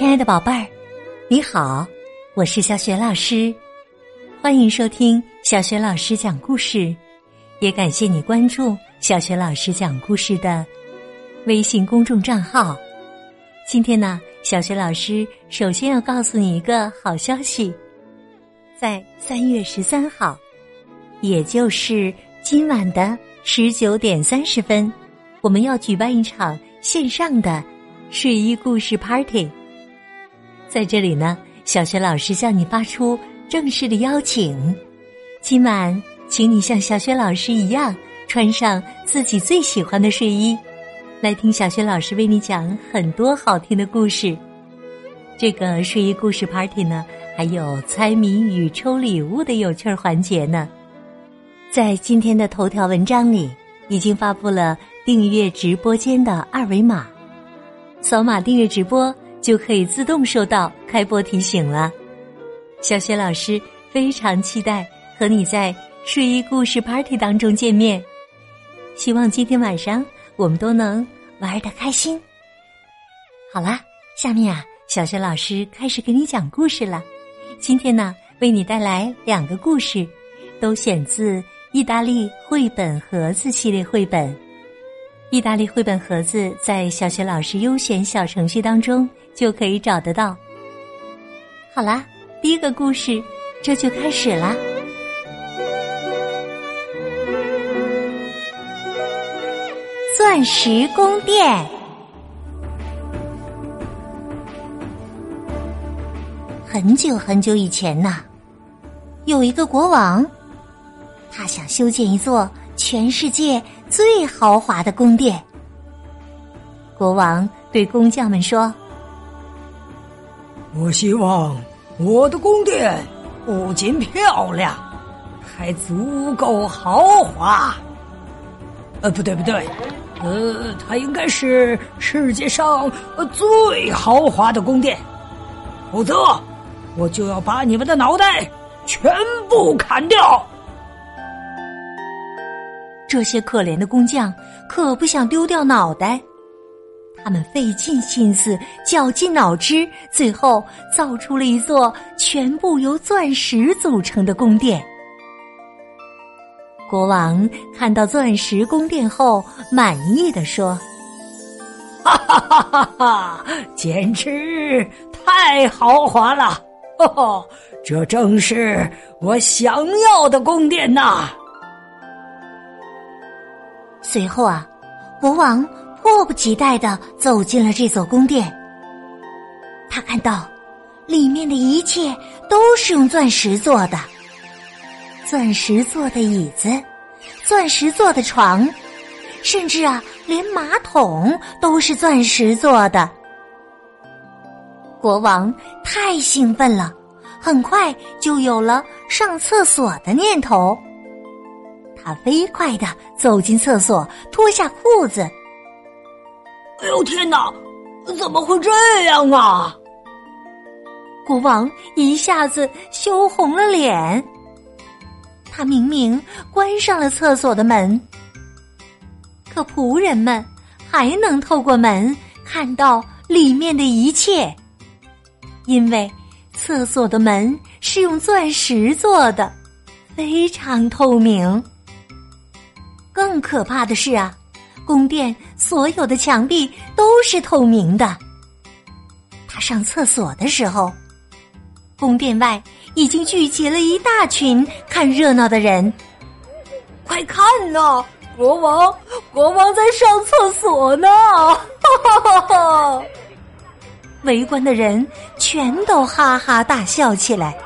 亲爱的宝贝儿，你好，我是小雪老师，欢迎收听小雪老师讲故事，也感谢你关注小雪老师讲故事的微信公众账号。今天呢，小雪老师首先要告诉你一个好消息，在三月十三号，也就是今晚的十九点三十分，我们要举办一场线上的睡衣故事 Party。在这里呢，小学老师向你发出正式的邀请。今晚，请你像小学老师一样，穿上自己最喜欢的睡衣，来听小学老师为你讲很多好听的故事。这个睡衣故事 party 呢，还有猜谜语、抽礼物的有趣环节呢。在今天的头条文章里，已经发布了订阅直播间的二维码，扫码订阅直播。就可以自动收到开播提醒了。小雪老师非常期待和你在睡衣故事 Party 当中见面，希望今天晚上我们都能玩的开心。好啦，下面啊，小雪老师开始给你讲故事了。今天呢，为你带来两个故事，都选自意大利绘本盒子系列绘本。意大利绘本盒子在小学老师优选小程序当中。就可以找得到。好啦，第一个故事这就开始啦。钻石宫殿。很久很久以前呐，有一个国王，他想修建一座全世界最豪华的宫殿。国王对工匠们说。我希望我的宫殿不仅漂亮，还足够豪华。呃，不对不对，呃，它应该是世界上最豪华的宫殿，否则我就要把你们的脑袋全部砍掉。这些可怜的工匠可不想丢掉脑袋。他们费尽心思，绞尽脑汁，最后造出了一座全部由钻石组成的宫殿。国王看到钻石宫殿后，满意的说：“哈哈哈哈哈，简直太豪华了！哦，这正是我想要的宫殿呐！”随后啊，国王。迫不及待的走进了这座宫殿。他看到，里面的一切都是用钻石做的，钻石做的椅子，钻石做的床，甚至啊，连马桶都是钻石做的。国王太兴奋了，很快就有了上厕所的念头。他飞快的走进厕所，脱下裤子。哎呦天哪！怎么会这样啊？国王一下子羞红了脸。他明明关上了厕所的门，可仆人们还能透过门看到里面的一切，因为厕所的门是用钻石做的，非常透明。更可怕的是啊！宫殿所有的墙壁都是透明的。他上厕所的时候，宫殿外已经聚集了一大群看热闹的人。快看呐，国王，国王在上厕所呢！哈哈哈哈！围观的人全都哈哈大笑起来。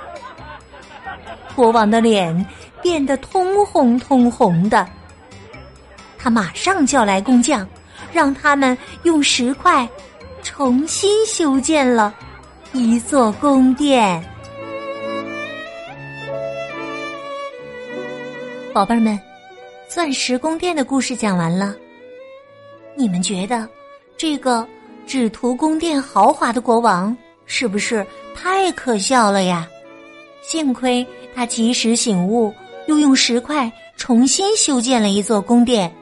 国王的脸变得通红通红的。他马上叫来工匠，让他们用石块重新修建了一座宫殿。宝贝儿们，钻石宫殿的故事讲完了。你们觉得这个只图宫殿豪华的国王是不是太可笑了呀？幸亏他及时醒悟，又用石块重新修建了一座宫殿。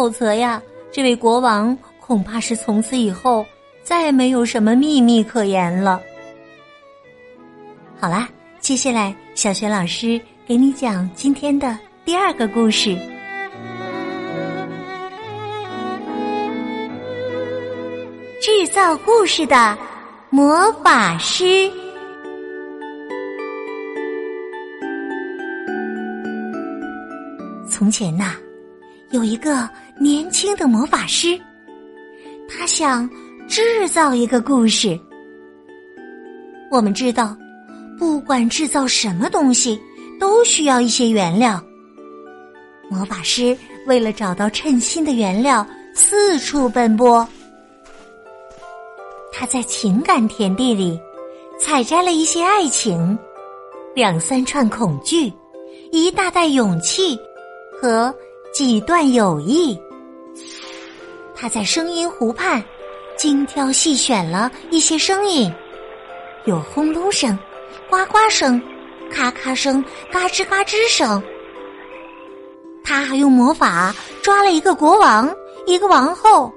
否则呀，这位国王恐怕是从此以后再也没有什么秘密可言了。好啦，接下来小学老师给你讲今天的第二个故事：制造故事的魔法师。从前呐，有一个年轻的魔法师，他想制造一个故事。我们知道，不管制造什么东西，都需要一些原料。魔法师为了找到称心的原料，四处奔波。他在情感田地里采摘了一些爱情，两三串恐惧，一大袋勇气。和几段友谊，他在声音湖畔精挑细选了一些声音，有轰隆声、呱呱声、咔咔声、嘎吱嘎吱声。他还用魔法抓了一个国王、一个王后、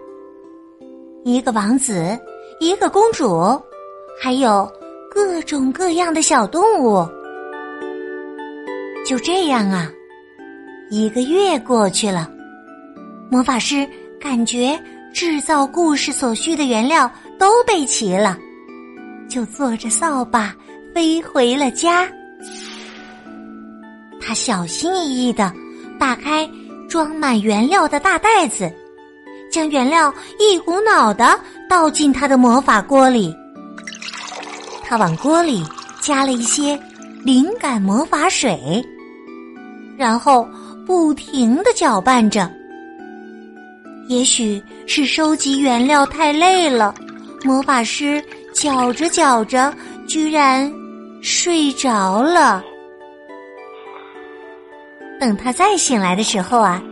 一个王子、一个公主，还有各种各样的小动物。就这样啊。一个月过去了，魔法师感觉制造故事所需的原料都备齐了，就坐着扫把飞回了家。他小心翼翼的打开装满原料的大袋子，将原料一股脑的倒进他的魔法锅里。他往锅里加了一些灵感魔法水，然后。不停的搅拌着，也许是收集原料太累了，魔法师搅着搅着，居然睡着了。等他再醒来的时候啊，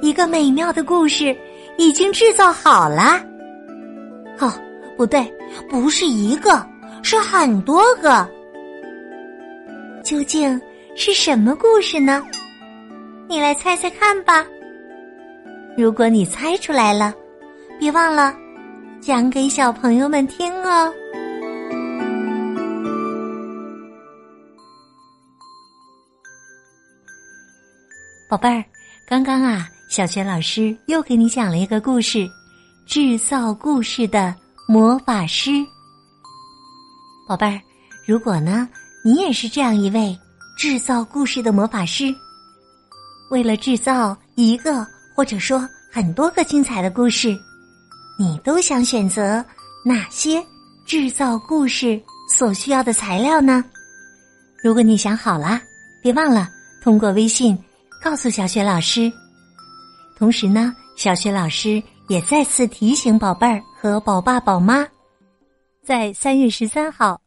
一个美妙的故事已经制造好了。哦，不对，不是一个，是很多个。究竟是什么故事呢？你来猜猜看吧。如果你猜出来了，别忘了讲给小朋友们听哦。宝贝儿，刚刚啊，小学老师又给你讲了一个故事——制造故事的魔法师。宝贝儿，如果呢，你也是这样一位制造故事的魔法师。为了制造一个或者说很多个精彩的故事，你都想选择哪些制造故事所需要的材料呢？如果你想好了，别忘了通过微信告诉小雪老师。同时呢，小雪老师也再次提醒宝贝儿和宝爸宝妈，在三月十三号，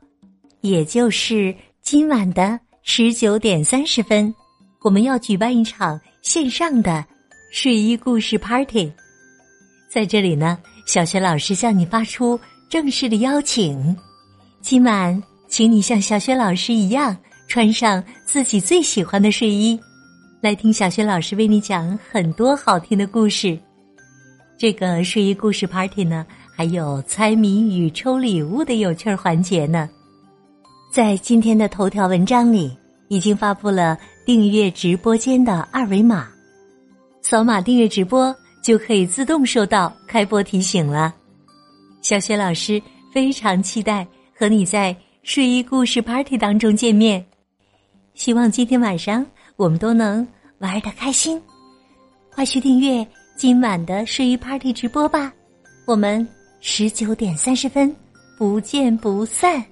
也就是今晚的十九点三十分。我们要举办一场线上的睡衣故事 party，在这里呢，小学老师向你发出正式的邀请。今晚，请你像小学老师一样穿上自己最喜欢的睡衣，来听小学老师为你讲很多好听的故事。这个睡衣故事 party 呢，还有猜谜语、抽礼物的有趣环节呢。在今天的头条文章里，已经发布了。订阅直播间的二维码，扫码订阅直播就可以自动收到开播提醒了。小雪老师非常期待和你在睡衣故事 party 当中见面，希望今天晚上我们都能玩的开心。快去订阅今晚的睡衣 party 直播吧，我们十九点三十分不见不散。